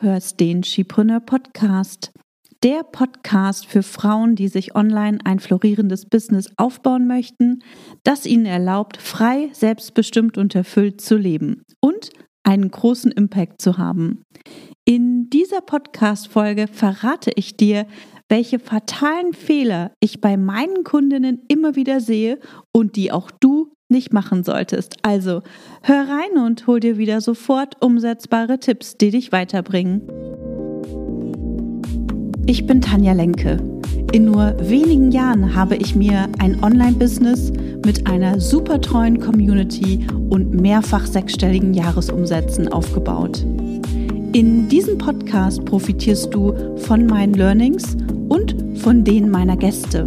hörst den Skipreneur Podcast. Der Podcast für Frauen, die sich online ein florierendes Business aufbauen möchten, das ihnen erlaubt, frei, selbstbestimmt und erfüllt zu leben und einen großen Impact zu haben. In dieser Podcast-Folge verrate ich dir, welche fatalen Fehler ich bei meinen Kundinnen immer wieder sehe und die auch du nicht machen solltest. Also hör rein und hol dir wieder sofort umsetzbare Tipps, die dich weiterbringen. Ich bin Tanja Lenke. In nur wenigen Jahren habe ich mir ein Online-Business mit einer super treuen Community und mehrfach sechsstelligen Jahresumsätzen aufgebaut. In diesem Podcast profitierst du von meinen Learnings und von denen meiner Gäste.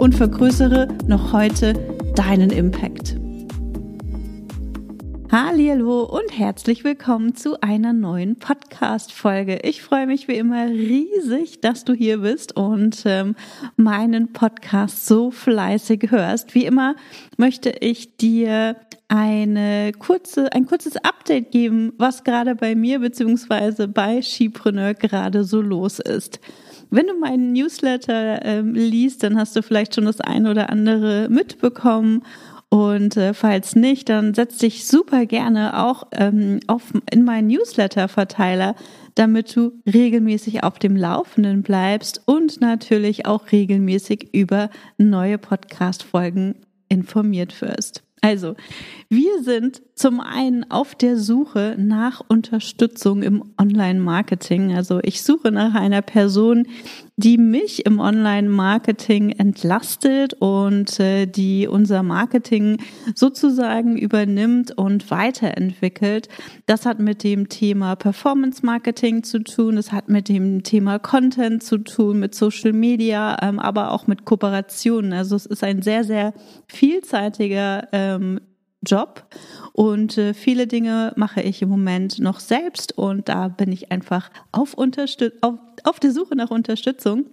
und vergrößere noch heute deinen Impact. Hallo und herzlich willkommen zu einer neuen Podcast-Folge. Ich freue mich wie immer riesig, dass du hier bist und ähm, meinen Podcast so fleißig hörst. Wie immer möchte ich dir eine kurze, ein kurzes Update geben, was gerade bei mir bzw. bei Skipreneur gerade so los ist. Wenn du meinen Newsletter ähm, liest, dann hast du vielleicht schon das eine oder andere mitbekommen. Und äh, falls nicht, dann setz dich super gerne auch ähm, auf, in meinen Newsletter-Verteiler, damit du regelmäßig auf dem Laufenden bleibst und natürlich auch regelmäßig über neue Podcast-Folgen informiert wirst. Also, wir sind zum einen auf der Suche nach Unterstützung im Online-Marketing. Also ich suche nach einer Person, die mich im Online-Marketing entlastet und äh, die unser Marketing sozusagen übernimmt und weiterentwickelt. Das hat mit dem Thema Performance-Marketing zu tun, es hat mit dem Thema Content zu tun, mit Social Media, ähm, aber auch mit Kooperationen. Also es ist ein sehr, sehr vielseitiger ähm, Job und äh, viele Dinge mache ich im Moment noch selbst und da bin ich einfach auf, Unterstüt auf, auf der Suche nach Unterstützung.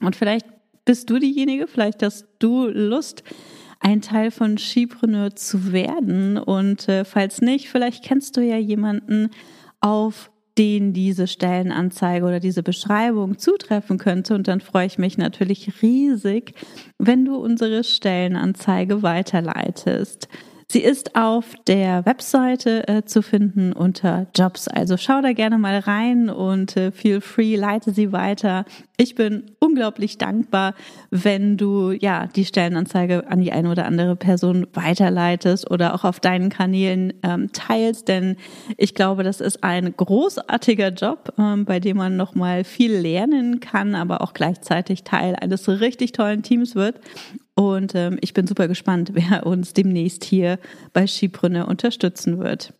Und vielleicht bist du diejenige, vielleicht hast du Lust, ein Teil von Skipreneur zu werden. Und äh, falls nicht, vielleicht kennst du ja jemanden, auf den diese Stellenanzeige oder diese Beschreibung zutreffen könnte. Und dann freue ich mich natürlich riesig, wenn du unsere Stellenanzeige weiterleitest. Sie ist auf der Webseite äh, zu finden unter Jobs. Also schau da gerne mal rein und äh, feel free, leite sie weiter. Ich bin unglaublich dankbar, wenn du ja die Stellenanzeige an die eine oder andere Person weiterleitest oder auch auf deinen Kanälen ähm, teilst, denn ich glaube, das ist ein großartiger Job, ähm, bei dem man noch mal viel lernen kann, aber auch gleichzeitig Teil eines richtig tollen Teams wird. Und ähm, ich bin super gespannt, wer uns demnächst hier bei Skibrünne unterstützen wird.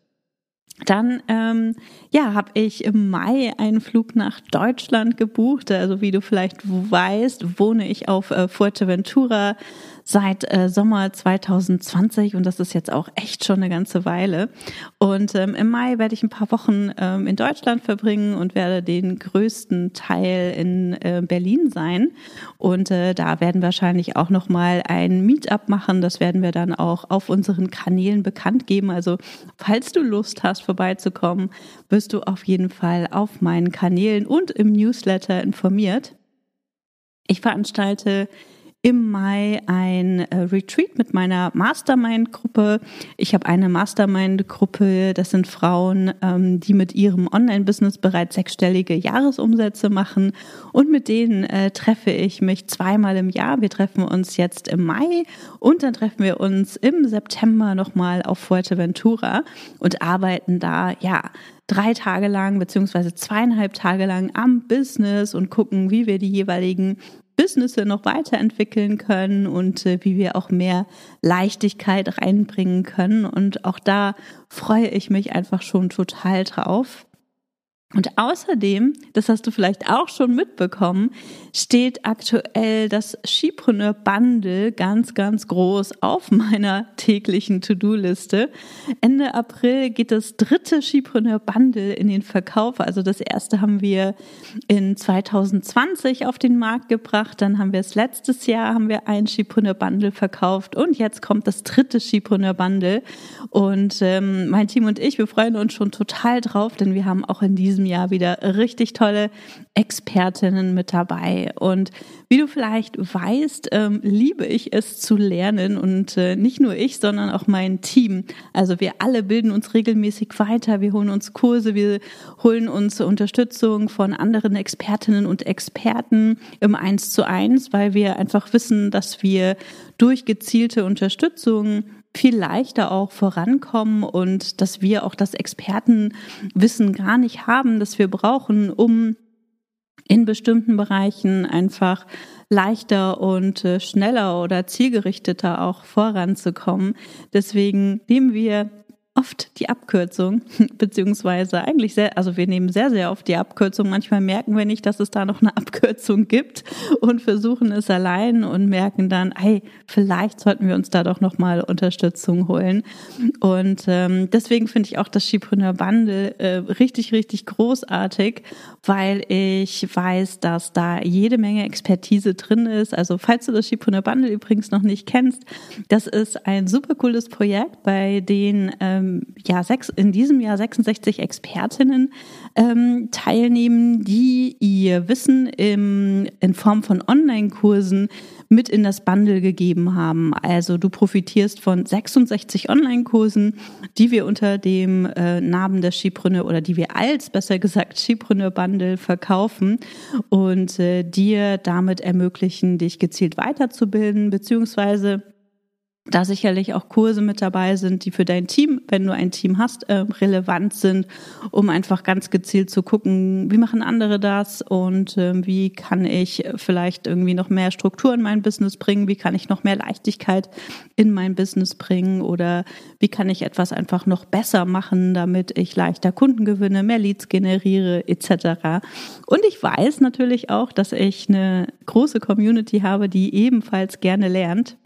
Dann ähm, ja, habe ich im Mai einen Flug nach Deutschland gebucht. Also wie du vielleicht weißt, wohne ich auf äh, Fuerteventura seit äh, Sommer 2020 und das ist jetzt auch echt schon eine ganze Weile. Und ähm, im Mai werde ich ein paar Wochen ähm, in Deutschland verbringen und werde den größten Teil in äh, Berlin sein. Und äh, da werden wahrscheinlich auch noch mal ein Meetup machen. Das werden wir dann auch auf unseren Kanälen bekannt geben. Also falls du Lust hast, vorbeizukommen, wirst du auf jeden Fall auf meinen Kanälen und im Newsletter informiert. Ich veranstalte im Mai ein äh, Retreat mit meiner Mastermind-Gruppe. Ich habe eine Mastermind-Gruppe, das sind Frauen, ähm, die mit ihrem Online-Business bereits sechsstellige Jahresumsätze machen und mit denen äh, treffe ich mich zweimal im Jahr. Wir treffen uns jetzt im Mai und dann treffen wir uns im September nochmal auf Fuerteventura und arbeiten da, ja, drei Tage lang beziehungsweise zweieinhalb Tage lang am Business und gucken, wie wir die jeweiligen Businesse noch weiterentwickeln können und äh, wie wir auch mehr Leichtigkeit reinbringen können. Und auch da freue ich mich einfach schon total drauf. Und außerdem, das hast du vielleicht auch schon mitbekommen, steht aktuell das Skipreneur Bundle ganz, ganz groß auf meiner täglichen To-Do-Liste. Ende April geht das dritte Skipreneur Bundle in den Verkauf. Also das erste haben wir in 2020 auf den Markt gebracht. Dann haben wir es letztes Jahr, haben wir ein Skipreneur Bundle verkauft. Und jetzt kommt das dritte Skipreneur Bundle. Und ähm, mein Team und ich, wir freuen uns schon total drauf, denn wir haben auch in diesem diesem Jahr wieder richtig tolle Expertinnen mit dabei. Und wie du vielleicht weißt, ähm, liebe ich es zu lernen und äh, nicht nur ich, sondern auch mein Team. Also wir alle bilden uns regelmäßig weiter, wir holen uns Kurse, wir holen uns Unterstützung von anderen Expertinnen und Experten im Eins zu eins, weil wir einfach wissen, dass wir durch gezielte Unterstützung viel leichter auch vorankommen und dass wir auch das Expertenwissen gar nicht haben, das wir brauchen, um in bestimmten Bereichen einfach leichter und äh, schneller oder zielgerichteter auch voranzukommen. Deswegen nehmen wir oft die Abkürzung, beziehungsweise eigentlich sehr, also wir nehmen sehr, sehr oft die Abkürzung. Manchmal merken wir nicht, dass es da noch eine Abkürzung gibt und versuchen es allein und merken dann, hey, vielleicht sollten wir uns da doch nochmal Unterstützung holen. Und ähm, deswegen finde ich auch das Skipreneur Bundle äh, richtig, richtig großartig, weil ich weiß, dass da jede Menge Expertise drin ist. Also falls du das Skipreneur Bundle übrigens noch nicht kennst, das ist ein super cooles Projekt, bei dem ähm, ähm, ja, sechs, in diesem Jahr 66 Expertinnen ähm, teilnehmen, die ihr Wissen im, in Form von Online-Kursen mit in das Bundle gegeben haben. Also du profitierst von 66 Online-Kursen, die wir unter dem äh, Namen des Skipreneur oder die wir als, besser gesagt, Skipreneur Bundle verkaufen und äh, dir damit ermöglichen, dich gezielt weiterzubilden, beziehungsweise da sicherlich auch Kurse mit dabei sind, die für dein Team, wenn du ein Team hast, äh, relevant sind, um einfach ganz gezielt zu gucken, wie machen andere das und ähm, wie kann ich vielleicht irgendwie noch mehr Struktur in mein Business bringen, wie kann ich noch mehr Leichtigkeit in mein Business bringen? Oder wie kann ich etwas einfach noch besser machen, damit ich leichter Kunden gewinne, mehr Leads generiere etc. Und ich weiß natürlich auch, dass ich eine große Community habe, die ebenfalls gerne lernt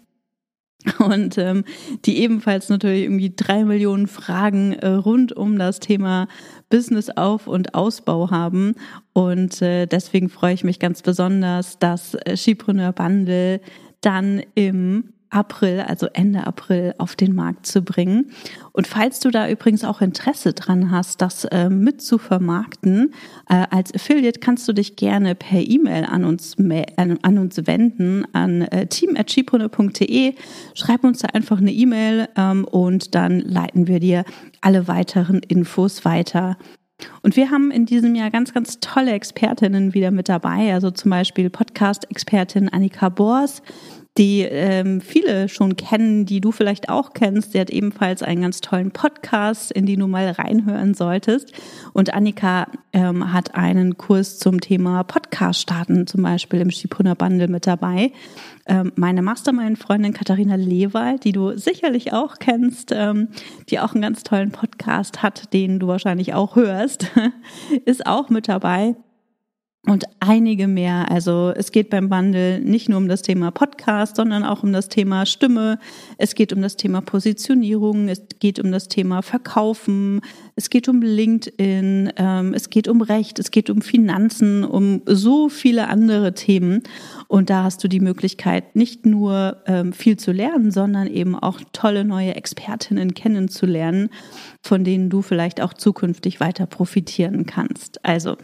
und ähm, die ebenfalls natürlich irgendwie drei Millionen Fragen äh, rund um das Thema Business Auf- und Ausbau haben. Und äh, deswegen freue ich mich ganz besonders, dass äh, Skipreneur Bundle dann im April, also Ende April, auf den Markt zu bringen. Und falls du da übrigens auch Interesse dran hast, das äh, mit zu vermarkten, äh, als Affiliate kannst du dich gerne per E-Mail an uns, an, an uns wenden, an äh, team.chipone.de. Schreib uns da einfach eine E-Mail ähm, und dann leiten wir dir alle weiteren Infos weiter. Und wir haben in diesem Jahr ganz, ganz tolle Expertinnen wieder mit dabei. Also zum Beispiel Podcast-Expertin Annika Bors, die ähm, viele schon kennen, die du vielleicht auch kennst. Sie hat ebenfalls einen ganz tollen Podcast, in den du mal reinhören solltest. Und Annika ähm, hat einen Kurs zum Thema Podcast starten, zum Beispiel im Schipuna Bundle mit dabei. Ähm, meine Mastermind-Freundin Katharina Lewald, die du sicherlich auch kennst, ähm, die auch einen ganz tollen Podcast hat, den du wahrscheinlich auch hörst, ist auch mit dabei und einige mehr. Also es geht beim Bundle nicht nur um das Thema Podcast, sondern auch um das Thema Stimme. Es geht um das Thema Positionierung. Es geht um das Thema Verkaufen. Es geht um LinkedIn. Ähm, es geht um Recht. Es geht um Finanzen, um so viele andere Themen. Und da hast du die Möglichkeit, nicht nur ähm, viel zu lernen, sondern eben auch tolle neue Expertinnen kennenzulernen, von denen du vielleicht auch zukünftig weiter profitieren kannst. Also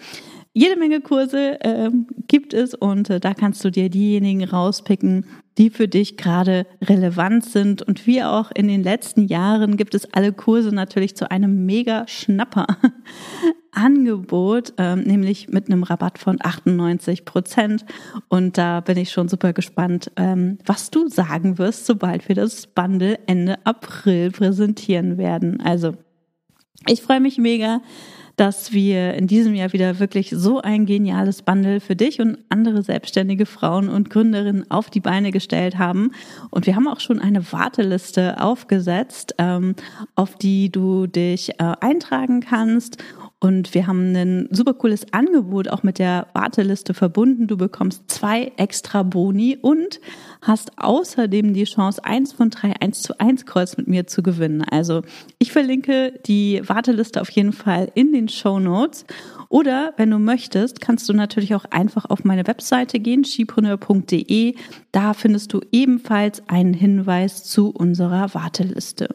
jede Menge Kurse ähm, gibt es und äh, da kannst du dir diejenigen rauspicken, die für dich gerade relevant sind. Und wie auch in den letzten Jahren gibt es alle Kurse natürlich zu einem mega Schnapper Angebot, ähm, nämlich mit einem Rabatt von 98 Prozent. Und da bin ich schon super gespannt, ähm, was du sagen wirst, sobald wir das Bundle Ende April präsentieren werden. Also, ich freue mich mega dass wir in diesem Jahr wieder wirklich so ein geniales Bundle für dich und andere selbstständige Frauen und Gründerinnen auf die Beine gestellt haben. Und wir haben auch schon eine Warteliste aufgesetzt, ähm, auf die du dich äh, eintragen kannst Und wir haben ein super cooles Angebot auch mit der Warteliste verbunden. Du bekommst zwei extra Boni und hast außerdem die Chance, eins von drei 1 zu 1 Calls mit mir zu gewinnen. Also ich verlinke die Warteliste auf jeden Fall in den Show Notes. Oder wenn du möchtest, kannst du natürlich auch einfach auf meine Webseite gehen, skipreneur.de. Da findest du ebenfalls einen Hinweis zu unserer Warteliste.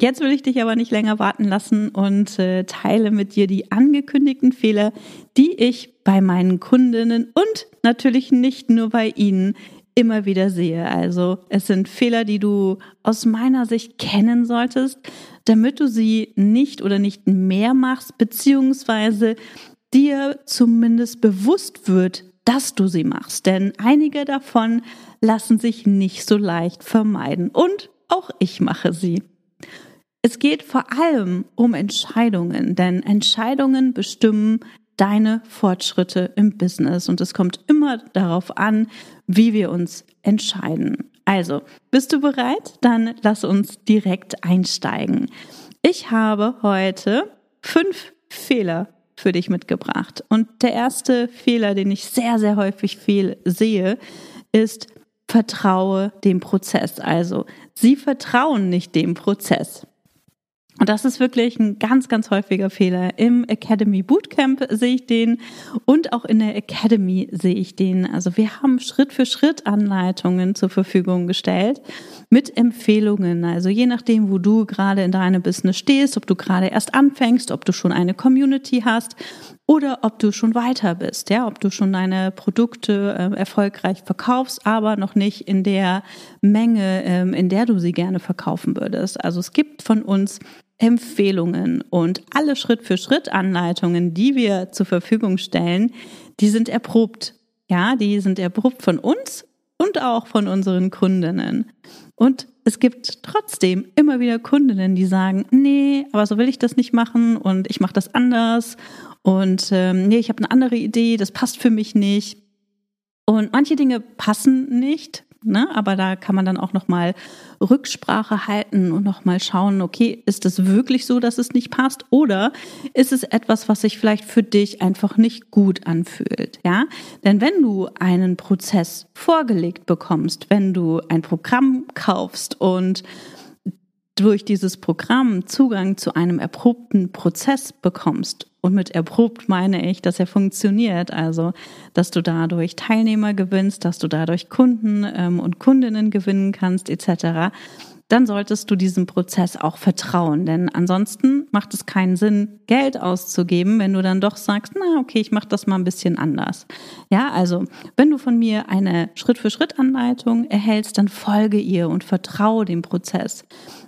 Jetzt will ich dich aber nicht länger warten lassen und äh, teile mit dir die angekündigten Fehler, die ich bei meinen Kundinnen und natürlich nicht nur bei ihnen immer wieder sehe. Also es sind Fehler, die du aus meiner Sicht kennen solltest, damit du sie nicht oder nicht mehr machst, beziehungsweise dir zumindest bewusst wird, dass du sie machst. Denn einige davon lassen sich nicht so leicht vermeiden. Und auch ich mache sie. Es geht vor allem um Entscheidungen, denn Entscheidungen bestimmen deine Fortschritte im Business und es kommt immer darauf an, wie wir uns entscheiden. Also, bist du bereit? Dann lass uns direkt einsteigen. Ich habe heute fünf Fehler für dich mitgebracht. Und der erste Fehler, den ich sehr, sehr häufig viel sehe, ist, vertraue dem Prozess. Also, sie vertrauen nicht dem Prozess. Und das ist wirklich ein ganz, ganz häufiger Fehler. Im Academy Bootcamp sehe ich den und auch in der Academy sehe ich den. Also wir haben Schritt für Schritt Anleitungen zur Verfügung gestellt mit Empfehlungen. Also je nachdem, wo du gerade in deinem Business stehst, ob du gerade erst anfängst, ob du schon eine Community hast oder ob du schon weiter bist, ja, ob du schon deine Produkte äh, erfolgreich verkaufst, aber noch nicht in der Menge, ähm, in der du sie gerne verkaufen würdest. Also es gibt von uns Empfehlungen und alle Schritt-für-Schritt-Anleitungen, die wir zur Verfügung stellen, die sind erprobt. Ja, die sind erprobt von uns und auch von unseren Kundinnen. Und es gibt trotzdem immer wieder Kundinnen, die sagen, nee, aber so will ich das nicht machen und ich mache das anders und ähm, nee, ich habe eine andere Idee, das passt für mich nicht. Und manche Dinge passen nicht, Ne? Aber da kann man dann auch nochmal Rücksprache halten und nochmal schauen, okay, ist es wirklich so, dass es nicht passt? Oder ist es etwas, was sich vielleicht für dich einfach nicht gut anfühlt? Ja? Denn wenn du einen Prozess vorgelegt bekommst, wenn du ein Programm kaufst und durch dieses Programm Zugang zu einem erprobten Prozess bekommst. Und mit erprobt meine ich, dass er funktioniert. Also, dass du dadurch Teilnehmer gewinnst, dass du dadurch Kunden ähm, und Kundinnen gewinnen kannst, etc dann solltest du diesem Prozess auch vertrauen. Denn ansonsten macht es keinen Sinn, Geld auszugeben, wenn du dann doch sagst, na okay, ich mache das mal ein bisschen anders. Ja, also wenn du von mir eine Schritt-für-Schritt-Anleitung erhältst, dann folge ihr und vertraue dem Prozess.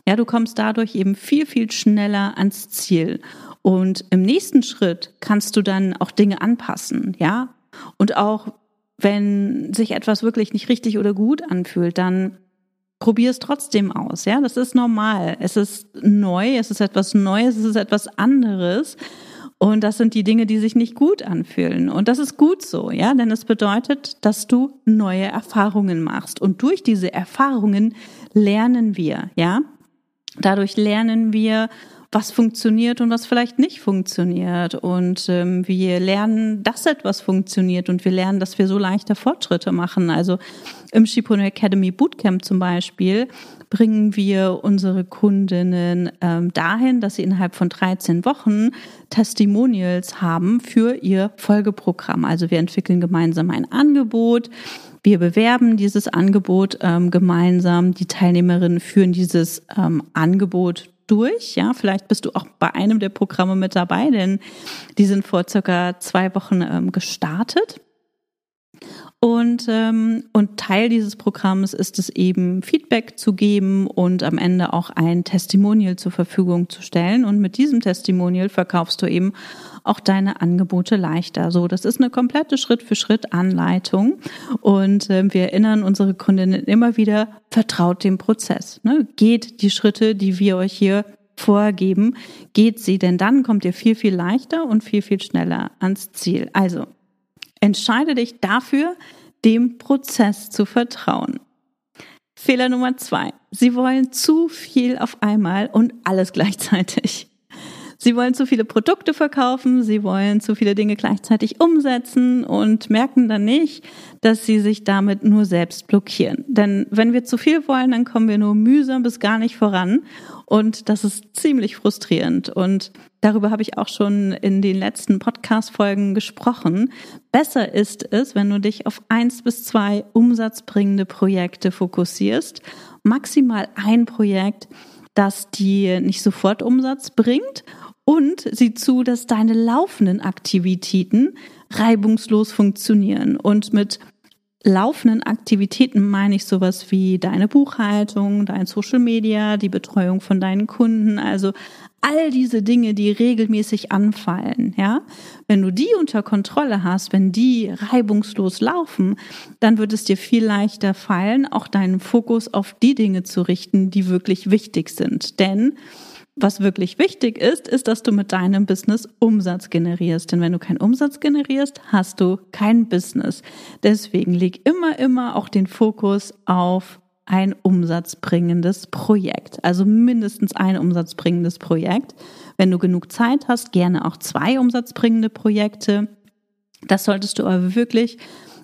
Ja, du kommst dadurch eben viel, viel schneller ans Ziel. Und im nächsten Schritt kannst du dann auch Dinge anpassen, ja. Und auch wenn sich etwas wirklich nicht richtig oder gut anfühlt, dann probier es trotzdem aus, ja, das ist normal. Es ist neu, es ist etwas Neues, es ist etwas anderes. Und das sind die Dinge, die sich nicht gut anfühlen. Und das ist gut so, ja, denn es bedeutet, dass du neue Erfahrungen machst. Und durch diese Erfahrungen lernen wir, ja. Dadurch lernen wir, was funktioniert und was vielleicht nicht funktioniert. Und ähm, wir lernen, dass etwas funktioniert und wir lernen, dass wir so leichter Fortschritte machen. Also im Shipone Academy Bootcamp zum Beispiel bringen wir unsere Kundinnen ähm, dahin, dass sie innerhalb von 13 Wochen Testimonials haben für ihr Folgeprogramm. Also wir entwickeln gemeinsam ein Angebot. Wir bewerben dieses Angebot ähm, gemeinsam. Die Teilnehmerinnen führen dieses ähm, Angebot durch. Ja, vielleicht bist du auch bei einem der Programme mit dabei, denn die sind vor circa zwei Wochen ähm, gestartet. Und, ähm, und Teil dieses Programms ist es eben, Feedback zu geben und am Ende auch ein Testimonial zur Verfügung zu stellen. Und mit diesem Testimonial verkaufst du eben auch deine Angebote leichter. So, das ist eine komplette Schritt-für-Schritt-Anleitung. Und äh, wir erinnern unsere Kundinnen immer wieder, vertraut dem Prozess. Ne? Geht die Schritte, die wir euch hier vorgeben, geht sie, denn dann kommt ihr viel, viel leichter und viel, viel schneller ans Ziel. Also, Entscheide dich dafür, dem Prozess zu vertrauen. Fehler Nummer zwei. Sie wollen zu viel auf einmal und alles gleichzeitig. Sie wollen zu viele Produkte verkaufen, sie wollen zu viele Dinge gleichzeitig umsetzen und merken dann nicht, dass sie sich damit nur selbst blockieren. Denn wenn wir zu viel wollen, dann kommen wir nur mühsam bis gar nicht voran. Und das ist ziemlich frustrierend. Und darüber habe ich auch schon in den letzten Podcast-Folgen gesprochen. Besser ist es, wenn du dich auf eins bis zwei umsatzbringende Projekte fokussierst. Maximal ein Projekt, das dir nicht sofort Umsatz bringt und sieh zu, dass deine laufenden Aktivitäten reibungslos funktionieren. Und mit laufenden Aktivitäten meine ich sowas wie deine Buchhaltung, dein Social Media, die Betreuung von deinen Kunden, also all diese Dinge, die regelmäßig anfallen, ja. Wenn du die unter Kontrolle hast, wenn die reibungslos laufen, dann wird es dir viel leichter fallen, auch deinen Fokus auf die Dinge zu richten, die wirklich wichtig sind. Denn was wirklich wichtig ist, ist, dass du mit deinem Business Umsatz generierst. Denn wenn du keinen Umsatz generierst, hast du kein Business. Deswegen leg immer, immer auch den Fokus auf ein umsatzbringendes Projekt. Also mindestens ein umsatzbringendes Projekt. Wenn du genug Zeit hast, gerne auch zwei umsatzbringende Projekte. Das solltest du aber wirklich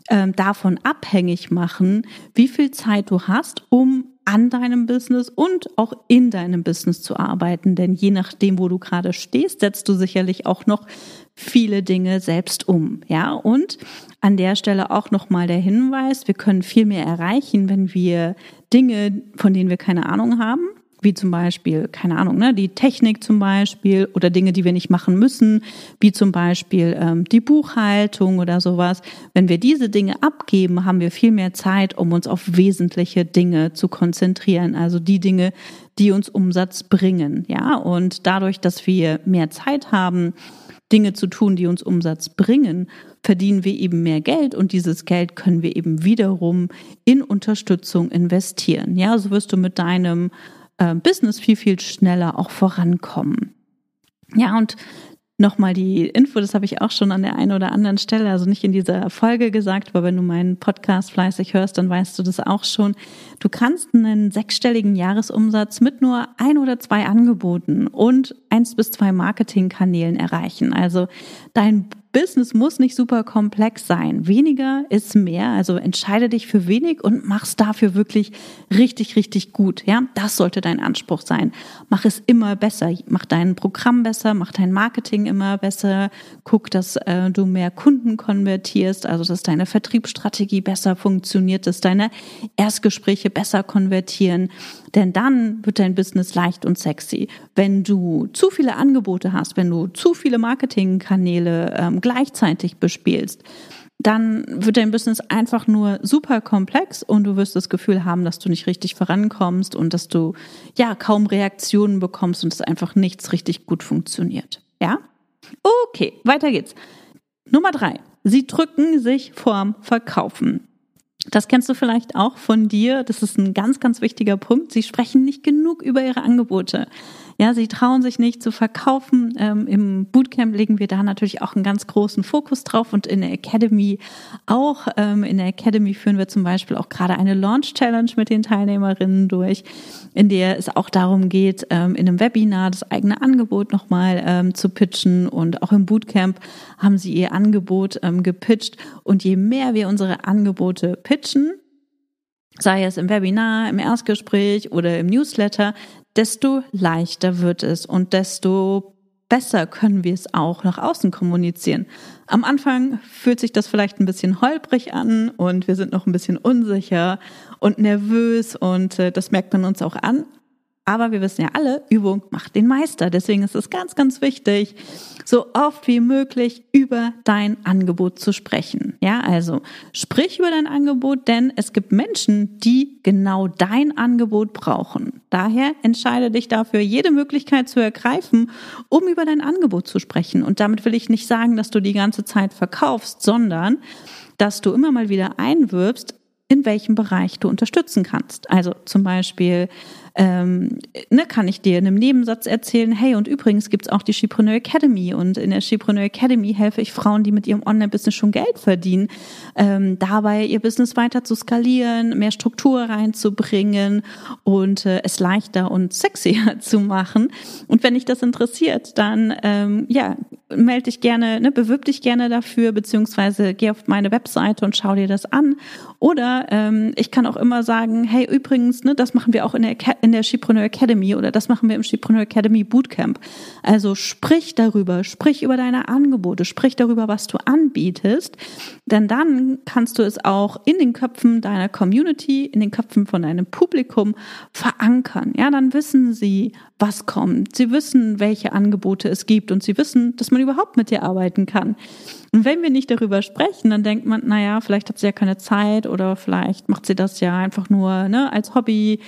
ähm, davon abhängig machen, wie viel Zeit du hast, um an deinem Business und auch in deinem Business zu arbeiten. Denn je nachdem, wo du gerade stehst, setzt du sicherlich auch noch viele Dinge selbst um. Ja, und an der Stelle auch nochmal der Hinweis, wir können viel mehr erreichen, wenn wir Dinge, von denen wir keine Ahnung haben, wie zum Beispiel, keine Ahnung, ne, die Technik zum Beispiel oder Dinge, die wir nicht machen müssen, wie zum Beispiel ähm, die Buchhaltung oder sowas. Wenn wir diese Dinge abgeben, haben wir viel mehr Zeit, um uns auf wesentliche Dinge zu konzentrieren. Also die Dinge, die uns Umsatz bringen. Ja, und dadurch, dass wir mehr Zeit haben, Dinge zu tun, die uns Umsatz bringen, verdienen wir eben mehr Geld und dieses Geld können wir eben wiederum in Unterstützung investieren. Ja, so wirst du mit deinem äh, Business viel, viel schneller auch vorankommen. Ja, und nochmal die Info, das habe ich auch schon an der einen oder anderen Stelle, also nicht in dieser Folge gesagt, aber wenn du meinen Podcast fleißig hörst, dann weißt du das auch schon. Du kannst einen sechsstelligen Jahresumsatz mit nur ein oder zwei Angeboten und eins bis zwei Marketingkanälen erreichen. Also dein Business muss nicht super komplex sein. Weniger ist mehr. Also entscheide dich für wenig und mach's dafür wirklich richtig, richtig gut. Ja, das sollte dein Anspruch sein. Mach es immer besser. Mach dein Programm besser, mach dein Marketing immer besser. Guck, dass äh, du mehr Kunden konvertierst, also dass deine Vertriebsstrategie besser funktioniert, dass deine Erstgespräche besser konvertieren. Denn dann wird dein Business leicht und sexy. Wenn du zu viele Angebote hast, wenn du zu viele Marketingkanäle ähm, gleichzeitig bespielst, dann wird dein Business einfach nur super komplex und du wirst das Gefühl haben, dass du nicht richtig vorankommst und dass du ja kaum Reaktionen bekommst und es einfach nichts richtig gut funktioniert. Ja? Okay, weiter geht's. Nummer drei. Sie drücken sich vorm Verkaufen. Das kennst du vielleicht auch von dir. Das ist ein ganz, ganz wichtiger Punkt. Sie sprechen nicht genug über ihre Angebote. Ja, sie trauen sich nicht zu verkaufen. Ähm, Im Bootcamp legen wir da natürlich auch einen ganz großen Fokus drauf und in der Academy auch. Ähm, in der Academy führen wir zum Beispiel auch gerade eine Launch Challenge mit den Teilnehmerinnen durch, in der es auch darum geht, ähm, in einem Webinar das eigene Angebot nochmal ähm, zu pitchen und auch im Bootcamp haben sie ihr Angebot ähm, gepitcht und je mehr wir unsere Angebote pitchen, sei es im Webinar, im Erstgespräch oder im Newsletter, desto leichter wird es und desto besser können wir es auch nach außen kommunizieren. Am Anfang fühlt sich das vielleicht ein bisschen holprig an und wir sind noch ein bisschen unsicher und nervös und äh, das merkt man uns auch an. Aber wir wissen ja alle, Übung macht den Meister. Deswegen ist es ganz, ganz wichtig, so oft wie möglich über dein Angebot zu sprechen. Ja, also sprich über dein Angebot, denn es gibt Menschen, die genau dein Angebot brauchen. Daher entscheide dich dafür, jede Möglichkeit zu ergreifen, um über dein Angebot zu sprechen. Und damit will ich nicht sagen, dass du die ganze Zeit verkaufst, sondern dass du immer mal wieder einwirbst, in welchem Bereich du unterstützen kannst. Also zum Beispiel ähm, ne, kann ich dir in einem Nebensatz erzählen, hey, und übrigens gibt's auch die Shipreneur Academy und in der Shipreneur Academy helfe ich Frauen, die mit ihrem Online-Business schon Geld verdienen, ähm, dabei ihr Business weiter zu skalieren, mehr Struktur reinzubringen und äh, es leichter und sexier zu machen. Und wenn dich das interessiert, dann ähm, ja, melde dich gerne, ne, bewirb dich gerne dafür, beziehungsweise geh auf meine Webseite und schau dir das an. Oder ähm, ich kann auch immer sagen, hey, übrigens, ne, das machen wir auch in der, in der Shipreneur Academy oder das machen wir im Shipreneur Academy Bootcamp. Also sprich darüber, sprich über deine Angebote, sprich darüber, was du anbietest, denn dann kannst du es auch in den Köpfen deiner Community, in den Köpfen von deinem Publikum verankern. Ja, dann wissen sie, was kommt. Sie wissen, welche Angebote es gibt und sie wissen, dass man überhaupt mit dir arbeiten kann. Und wenn wir nicht darüber sprechen, dann denkt man, naja, vielleicht hat sie ja keine Zeit oder vielleicht macht sie das ja einfach nur ne, als Hobby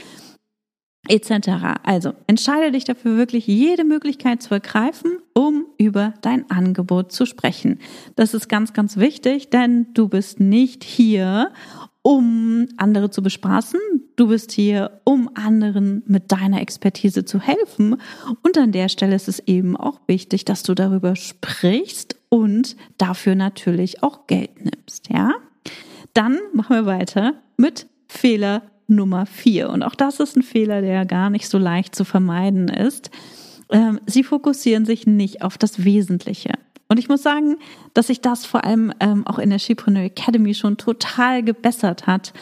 etc. Also entscheide dich dafür wirklich jede Möglichkeit zu ergreifen, um über dein Angebot zu sprechen. Das ist ganz, ganz wichtig, denn du bist nicht hier, um andere zu bespaßen. Du bist hier, um anderen mit deiner Expertise zu helfen. Und an der Stelle ist es eben auch wichtig, dass du darüber sprichst und dafür natürlich auch Geld nimmst, ja? Dann machen wir weiter mit Fehler Nummer vier. Und auch das ist ein Fehler, der gar nicht so leicht zu vermeiden ist. Ähm, sie fokussieren sich nicht auf das Wesentliche. Und ich muss sagen, dass sich das vor allem ähm, auch in der Shipreneur Academy schon total gebessert hat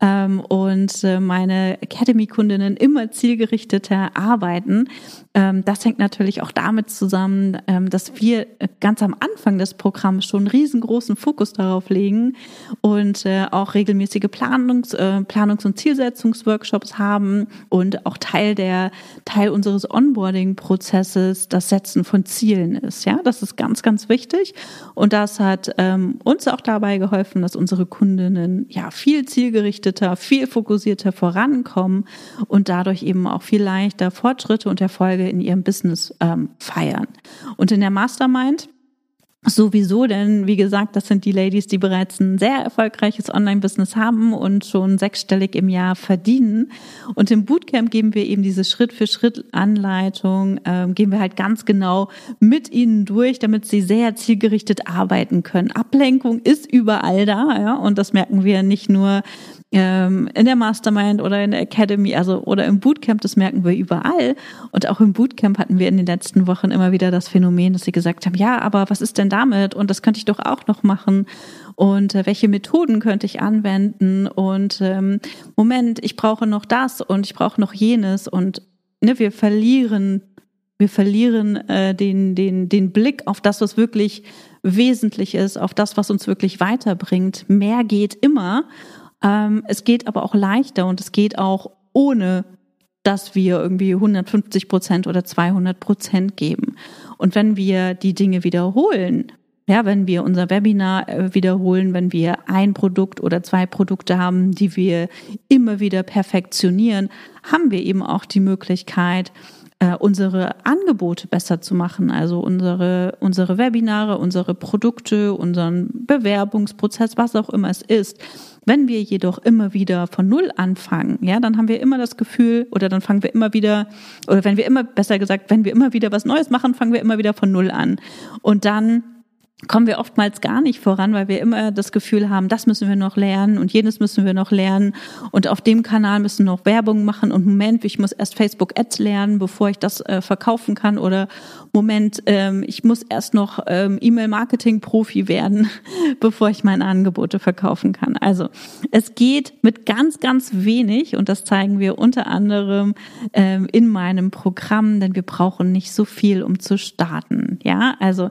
ähm, und äh, meine Academy-Kundinnen immer zielgerichteter arbeiten. Ähm, das hängt natürlich auch damit zusammen, ähm, dass wir ganz am Anfang des Programms schon riesengroßen Fokus darauf legen und äh, auch regelmäßige Planungs-, äh, Planungs- und Zielsetzungsworkshops haben und auch Teil der Teil unseres Onboarding-Prozesses das Setzen von Zielen ist. Ja, das ist ganz, ganz wichtig. Und das hat ähm, uns auch dabei geholfen, dass unsere Kundinnen ja viel zielgerichteter, viel fokussierter vorankommen und dadurch eben auch viel leichter Fortschritte und Erfolge in ihrem Business ähm, feiern. Und in der Mastermind Sowieso, denn wie gesagt, das sind die Ladies, die bereits ein sehr erfolgreiches Online-Business haben und schon sechsstellig im Jahr verdienen. Und im Bootcamp geben wir eben diese Schritt-für-Schritt-Anleitung, ähm, gehen wir halt ganz genau mit ihnen durch, damit sie sehr zielgerichtet arbeiten können. Ablenkung ist überall da, ja, und das merken wir nicht nur ähm, in der Mastermind oder in der Academy, also oder im Bootcamp, das merken wir überall. Und auch im Bootcamp hatten wir in den letzten Wochen immer wieder das Phänomen, dass sie gesagt haben, ja, aber was ist denn damit? Und das könnte ich doch auch noch machen. Und äh, welche Methoden könnte ich anwenden? Und ähm, Moment, ich brauche noch das und ich brauche noch jenes. Und ne, wir verlieren, wir verlieren äh, den, den, den Blick auf das, was wirklich wesentlich ist, auf das, was uns wirklich weiterbringt. Mehr geht immer. Ähm, es geht aber auch leichter und es geht auch ohne, dass wir irgendwie 150 Prozent oder 200 Prozent geben. Und wenn wir die Dinge wiederholen, ja, wenn wir unser Webinar äh, wiederholen, wenn wir ein Produkt oder zwei Produkte haben, die wir immer wieder perfektionieren, haben wir eben auch die Möglichkeit, äh, unsere Angebote besser zu machen, also unsere, unsere Webinare, unsere Produkte, unseren Bewerbungsprozess, was auch immer es ist, wenn wir jedoch immer wieder von Null anfangen, ja, dann haben wir immer das Gefühl, oder dann fangen wir immer wieder, oder wenn wir immer, besser gesagt, wenn wir immer wieder was Neues machen, fangen wir immer wieder von Null an. Und dann kommen wir oftmals gar nicht voran, weil wir immer das Gefühl haben, das müssen wir noch lernen und jenes müssen wir noch lernen und auf dem Kanal müssen noch Werbung machen und Moment, ich muss erst Facebook Ads lernen, bevor ich das äh, verkaufen kann oder Moment, ähm, ich muss erst noch ähm, E-Mail-Marketing-Profi werden, bevor ich meine Angebote verkaufen kann. Also es geht mit ganz, ganz wenig und das zeigen wir unter anderem ähm, in meinem Programm, denn wir brauchen nicht so viel, um zu starten. Ja, also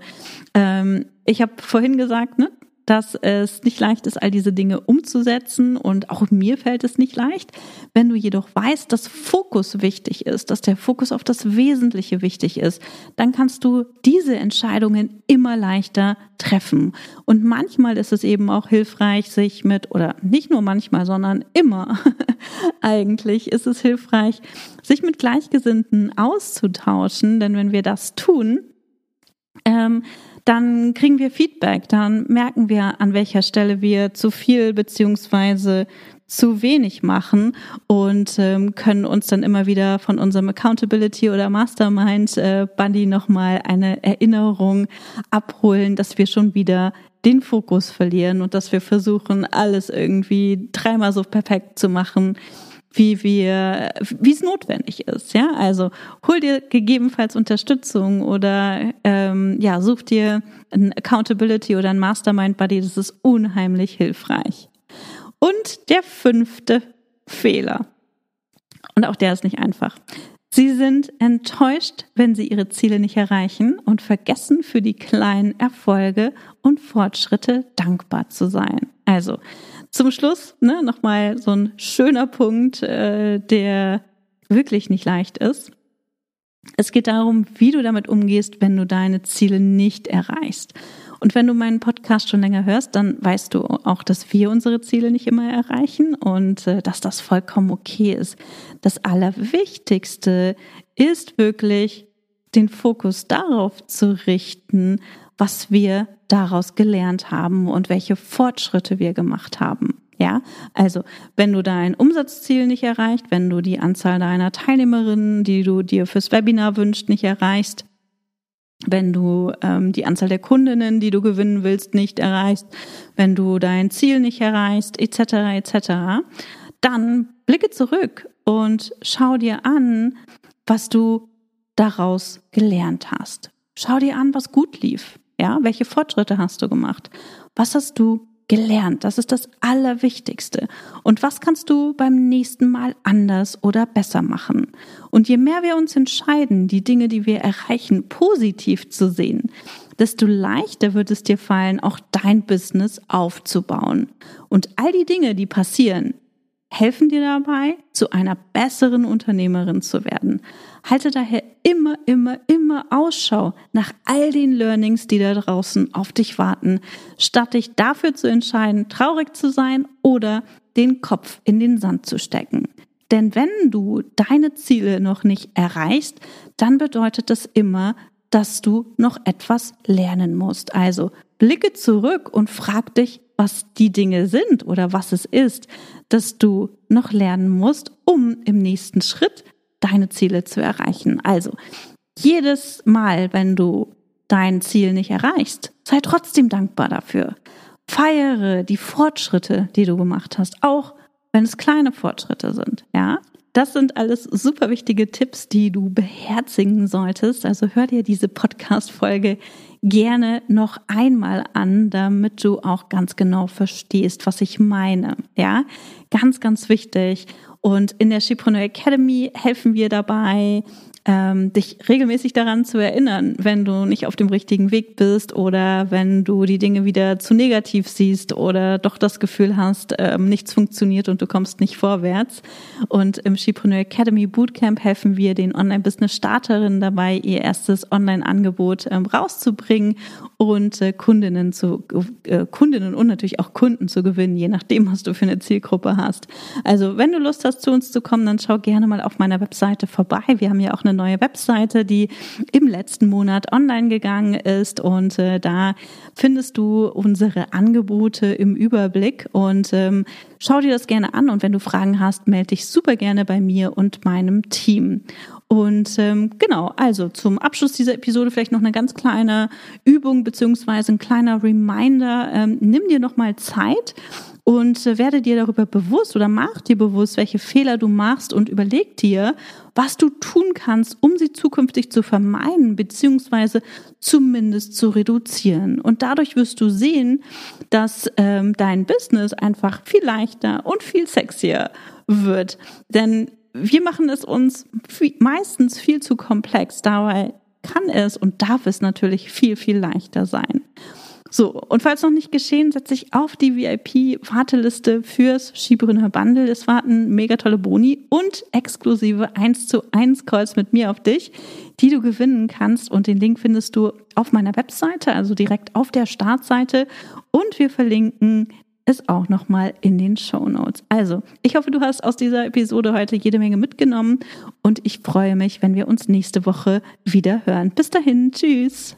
ähm, ich habe vorhin gesagt, ne, dass es nicht leicht ist, all diese Dinge umzusetzen und auch mir fällt es nicht leicht. Wenn du jedoch weißt, dass Fokus wichtig ist, dass der Fokus auf das Wesentliche wichtig ist, dann kannst du diese Entscheidungen immer leichter treffen. Und manchmal ist es eben auch hilfreich, sich mit, oder nicht nur manchmal, sondern immer eigentlich ist es hilfreich, sich mit Gleichgesinnten auszutauschen, denn wenn wir das tun, ähm, dann kriegen wir Feedback, dann merken wir, an welcher Stelle wir zu viel beziehungsweise zu wenig machen und ähm, können uns dann immer wieder von unserem Accountability oder Mastermind äh, Buddy nochmal eine Erinnerung abholen, dass wir schon wieder den Fokus verlieren und dass wir versuchen, alles irgendwie dreimal so perfekt zu machen, wie wir, wie es notwendig ist. Ja, also hol dir gegebenenfalls Unterstützung oder ähm, ja, such dir ein Accountability oder ein Mastermind Buddy. Das ist unheimlich hilfreich. Und der fünfte Fehler. Und auch der ist nicht einfach. Sie sind enttäuscht, wenn sie ihre Ziele nicht erreichen und vergessen für die kleinen Erfolge und Fortschritte dankbar zu sein. Also zum Schluss ne, nochmal so ein schöner Punkt, äh, der wirklich nicht leicht ist. Es geht darum, wie du damit umgehst, wenn du deine Ziele nicht erreichst. Und wenn du meinen Podcast schon länger hörst, dann weißt du auch, dass wir unsere Ziele nicht immer erreichen und äh, dass das vollkommen okay ist. Das Allerwichtigste ist wirklich, den Fokus darauf zu richten, was wir daraus gelernt haben und welche Fortschritte wir gemacht haben. Ja, also wenn du dein Umsatzziel nicht erreicht, wenn du die Anzahl deiner Teilnehmerinnen, die du dir fürs Webinar wünschst, nicht erreichst, wenn du ähm, die Anzahl der Kundinnen, die du gewinnen willst, nicht erreichst, wenn du dein Ziel nicht erreichst, etc., etc., dann blicke zurück und schau dir an, was du daraus gelernt hast. Schau dir an, was gut lief. Ja, welche Fortschritte hast du gemacht? Was hast du gelernt. Das ist das Allerwichtigste. Und was kannst du beim nächsten Mal anders oder besser machen? Und je mehr wir uns entscheiden, die Dinge, die wir erreichen, positiv zu sehen, desto leichter wird es dir fallen, auch dein Business aufzubauen. Und all die Dinge, die passieren, helfen dir dabei, zu einer besseren Unternehmerin zu werden. Halte daher immer, immer, immer Ausschau nach all den Learnings, die da draußen auf dich warten, statt dich dafür zu entscheiden, traurig zu sein oder den Kopf in den Sand zu stecken. Denn wenn du deine Ziele noch nicht erreichst, dann bedeutet das immer, dass du noch etwas lernen musst. Also blicke zurück und frag dich, was die Dinge sind oder was es ist, dass du noch lernen musst, um im nächsten Schritt deine Ziele zu erreichen. Also jedes Mal, wenn du dein Ziel nicht erreichst, sei trotzdem dankbar dafür. Feiere die Fortschritte, die du gemacht hast, auch wenn es kleine Fortschritte sind, ja? Das sind alles super wichtige Tipps, die du beherzigen solltest. Also hör dir diese Podcast-Folge gerne noch einmal an, damit du auch ganz genau verstehst, was ich meine. Ja, ganz, ganz wichtig. Und in der Shipreneur Academy helfen wir dabei, ähm, dich regelmäßig daran zu erinnern, wenn du nicht auf dem richtigen Weg bist oder wenn du die Dinge wieder zu negativ siehst oder doch das Gefühl hast, ähm, nichts funktioniert und du kommst nicht vorwärts. Und im Shipreneur Academy Bootcamp helfen wir den Online-Business-Starterinnen dabei, ihr erstes Online-Angebot ähm, rauszubringen und äh, Kundinnen zu äh, Kundinnen und natürlich auch Kunden zu gewinnen, je nachdem, was du für eine Zielgruppe hast. Also wenn du Lust hast, zu uns zu kommen, dann schau gerne mal auf meiner Webseite vorbei. Wir haben ja auch eine eine neue Webseite, die im letzten Monat online gegangen ist und äh, da findest du unsere Angebote im Überblick und ähm, schau dir das gerne an und wenn du Fragen hast, melde dich super gerne bei mir und meinem Team. Und ähm, genau, also zum Abschluss dieser Episode vielleicht noch eine ganz kleine Übung beziehungsweise ein kleiner Reminder. Ähm, nimm dir noch mal Zeit und äh, werde dir darüber bewusst oder mach dir bewusst, welche Fehler du machst und überleg dir, was du tun kannst, um sie zukünftig zu vermeiden beziehungsweise zumindest zu reduzieren. Und dadurch wirst du sehen, dass ähm, dein Business einfach viel leichter und viel sexier wird. Denn wir machen es uns viel, meistens viel zu komplex. Dabei kann es und darf es natürlich viel, viel leichter sein. So, und falls noch nicht geschehen, setze ich auf die VIP-Warteliste fürs Skibrünner Bundle. Es warten mega tolle Boni und exklusive 1 zu 1 Calls mit mir auf dich, die du gewinnen kannst. Und den Link findest du auf meiner Webseite, also direkt auf der Startseite. Und wir verlinken es auch nochmal in den Show Notes. Also, ich hoffe, du hast aus dieser Episode heute jede Menge mitgenommen und ich freue mich, wenn wir uns nächste Woche wieder hören. Bis dahin, tschüss.